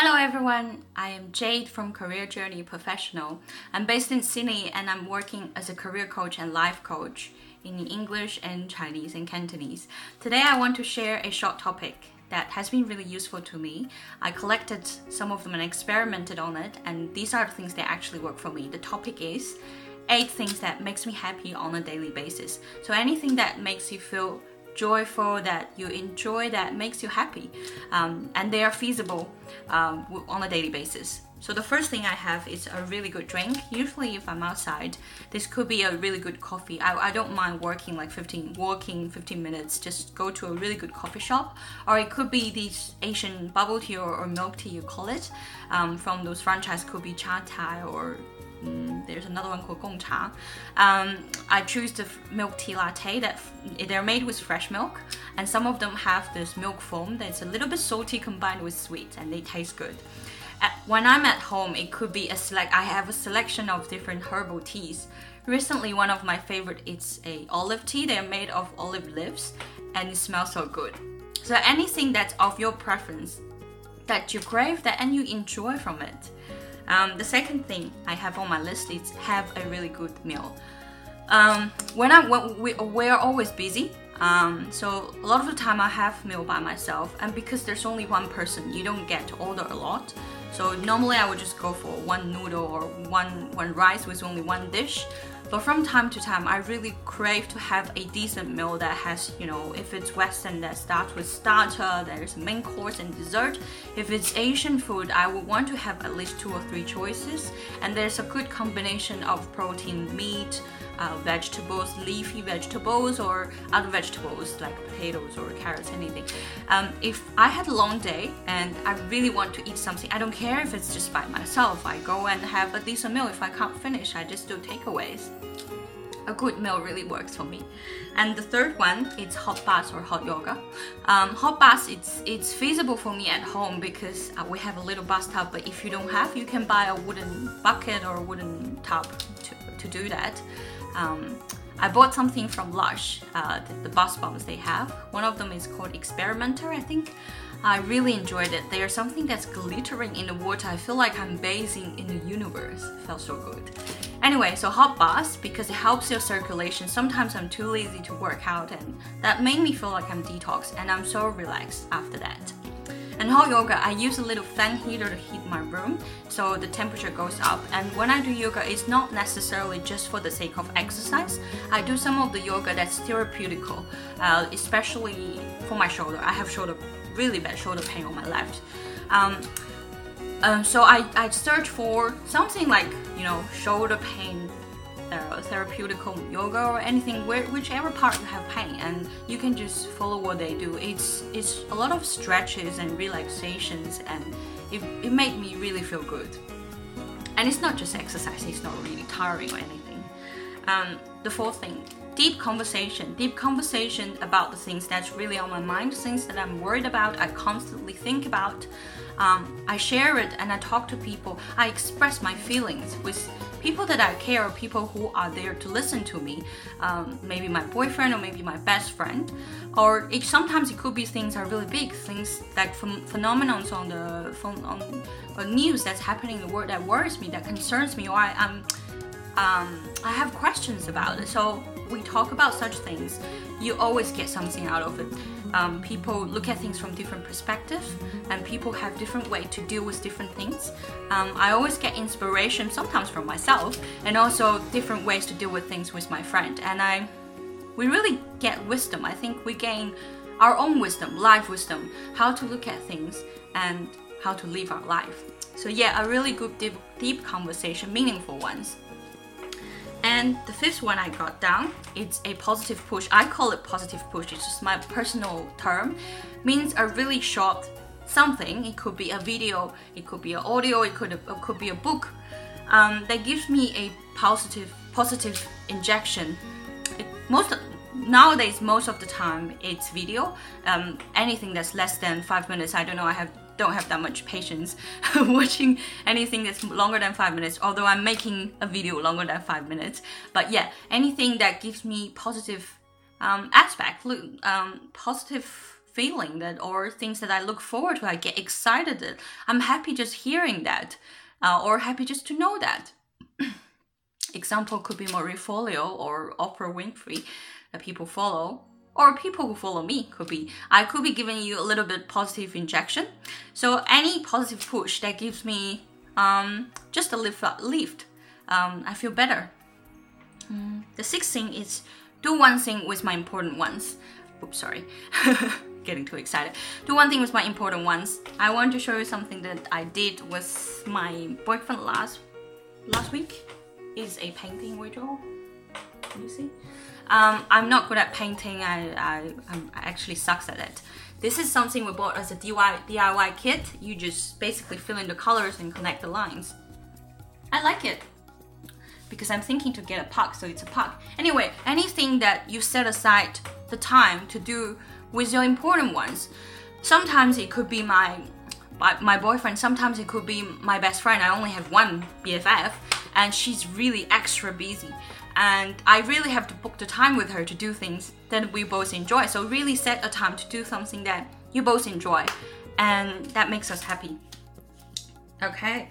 Hello everyone, I am Jade from Career Journey Professional. I'm based in Sydney and I'm working as a career coach and life coach in English and Chinese and Cantonese. Today I want to share a short topic that has been really useful to me. I collected some of them and experimented on it and these are the things that actually work for me. The topic is eight things that makes me happy on a daily basis. So anything that makes you feel joyful, that you enjoy, that makes you happy, um, and they are feasible um, on a daily basis. So the first thing I have is a really good drink. Usually, if I'm outside, this could be a really good coffee. I, I don't mind working like 15, walking 15 minutes. Just go to a really good coffee shop, or it could be this Asian bubble tea or, or milk tea you call it. Um, from those franchise could be Chatime or Mm, there's another one called Gong Cha. Um, I choose the milk tea latte that they're made with fresh milk, and some of them have this milk foam that's a little bit salty combined with sweet, and they taste good. At, when I'm at home, it could be a select. I have a selection of different herbal teas. Recently, one of my favorite is a olive tea. They're made of olive leaves, and it smells so good. So anything that's of your preference, that you crave, that and you enjoy from it um, the second thing I have on my list is have a really good meal. Um, when I when we we're always busy, um, so a lot of the time I have meal by myself, and because there's only one person, you don't get to order a lot. So normally I would just go for one noodle or one one rice with only one dish. But from time to time, I really crave to have a decent meal that has, you know, if it's Western, that starts with starter, there's main course and dessert. If it's Asian food, I would want to have at least two or three choices. And there's a good combination of protein, meat, uh, vegetables, leafy vegetables, or other vegetables like potatoes or carrots, anything. Um, if I had a long day and I really want to eat something, I don't care if it's just by myself. I go and have a decent meal. If I can't finish, I just do takeaways. A good meal really works for me. And the third one is hot bath or hot yoga. Um, hot bath it's it's feasible for me at home because uh, we have a little bathtub. But if you don't have, you can buy a wooden bucket or a wooden tub to, to do that. Um, I bought something from Lush, uh, the, the bath bombs they have. One of them is called Experimenter, I think. I really enjoyed it. There's something that's glittering in the water. I feel like I'm bathing in the universe. It felt so good. Anyway, so hot bath because it helps your circulation. Sometimes I'm too lazy to work out, and that made me feel like I'm detox, and I'm so relaxed after that. And hot yoga, I use a little fan heater to heat my room so the temperature goes up. And when I do yoga, it's not necessarily just for the sake of exercise. I do some of the yoga that's therapeutical, uh, especially for my shoulder. I have shoulder really bad shoulder pain on my left. Um, um, so I, I search for something like you know shoulder pain uh, yoga or anything where whichever part you have pain. And you can just follow what they do. It's it's a lot of stretches and relaxations and it, it made me really feel good. And it's not just exercise it's not really tiring or anything. Um, the fourth thing deep conversation deep conversation about the things that's really on my mind things that i'm worried about i constantly think about um, i share it and i talk to people i express my feelings with people that I care or people who are there to listen to me. Um, maybe my boyfriend or maybe my best friend. Or it, sometimes it could be things are really big, things like ph- phenomenons on the on, on news that's happening in the world that worries me, that concerns me, or I, um, I have questions about it. So we talk about such things. You always get something out of it. Um, people look at things from different perspectives and people have different way to deal with different things. Um, i always get inspiration sometimes from myself and also different ways to deal with things with my friend. And i we really get wisdom. I think we gain our own wisdom life wisdom how to look at things and how to live our life. So yeah a really good deep, deep conversation meaningful ones and the fifth one I got down, it's a positive push. I call it positive push. It's just my personal term. Means a really short something. It could be a video, it could be an audio, it could it could be a book. Um, that gives me a positive positive injection. It, most nowadays, most of the time, it's video. Um, anything that's less than five minutes, I don't know. I have don't have that much patience watching anything that's longer than five minutes. Although I'm making a video longer than five minutes, but yeah, anything that gives me positive um, aspect, um, positive feeling that or things that I look forward to, I get excited. That I'm happy just hearing that, uh, or happy just to know that. Example could be Marie Forleo or Oprah Winfrey that people follow, or people who follow me could be. I could be giving you a little bit positive injection. So any positive push that gives me um, just a lift, lift um, I feel better. Mm. The sixth thing is do one thing with my important ones. Oops, sorry. Getting too excited. Do one thing with my important ones. I want to show you something that I did with my boyfriend last last week. Is a painting ritual. Can you see? Um, I'm not good at painting. I, I, I actually sucks at it. This is something we bought as a DIY, DIY kit. You just basically fill in the colors and connect the lines. I like it because I'm thinking to get a puck, so it's a puck. Anyway, anything that you set aside the time to do with your important ones. Sometimes it could be my my boyfriend, sometimes it could be my best friend. I only have one BFF and she's really extra busy. And I really have to book the time with her to do things that we both enjoy. So really set a time to do something that you both enjoy and that makes us happy. Okay.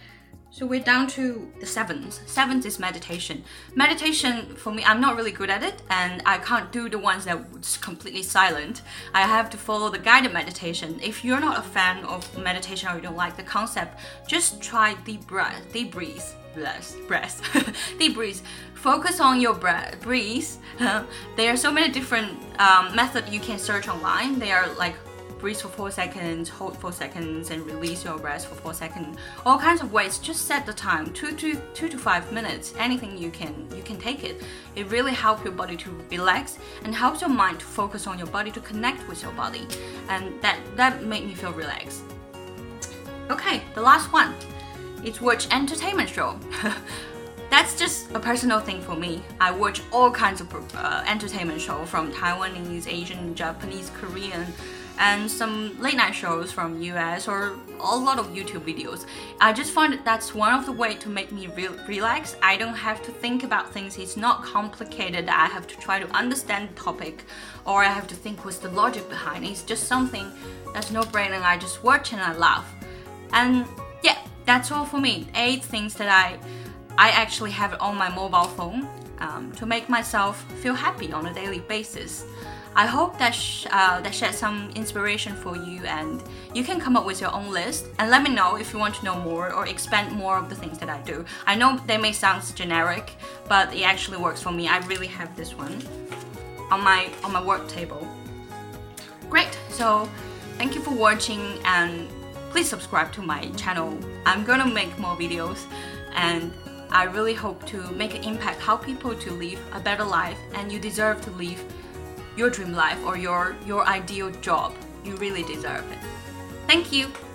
So we're down to the seventh. Seventh is meditation. Meditation for me, I'm not really good at it, and I can't do the ones that that's completely silent. I have to follow the guided meditation. If you're not a fan of meditation or you don't like the concept, just try deep breath, deep breathe, breath, breath. Focus on your breath, breathe. there are so many different um, methods you can search online. They are like breathe for four seconds, hold four seconds, and release your breath for four seconds. All kinds of ways. Just set the time, two to two to five minutes. Anything you can you can take it. It really helps your body to relax and helps your mind to focus on your body to connect with your body, and that that made me feel relaxed. Okay, the last one. It's watch entertainment show. that's just a personal thing for me. I watch all kinds of uh, entertainment show from Taiwanese, Asian, Japanese, Korean, and some late night shows from US or a lot of YouTube videos. I just find that that's one of the way to make me re relax. I don't have to think about things. It's not complicated. I have to try to understand the topic or I have to think what's the logic behind it. It's just something that's no brain and I just watch and I laugh. And that's all for me. Eight things that I I actually have on my mobile phone um, to make myself feel happy on a daily basis. I hope that sh uh, that shed some inspiration for you, and you can come up with your own list and let me know if you want to know more or expand more of the things that I do. I know they may sound generic, but it actually works for me. I really have this one on my on my work table. Great. So thank you for watching and please subscribe to my channel. I'm gonna make more videos and I really hope to make an impact how people to live a better life and you deserve to live your dream life or your your ideal job. You really deserve it. Thank you.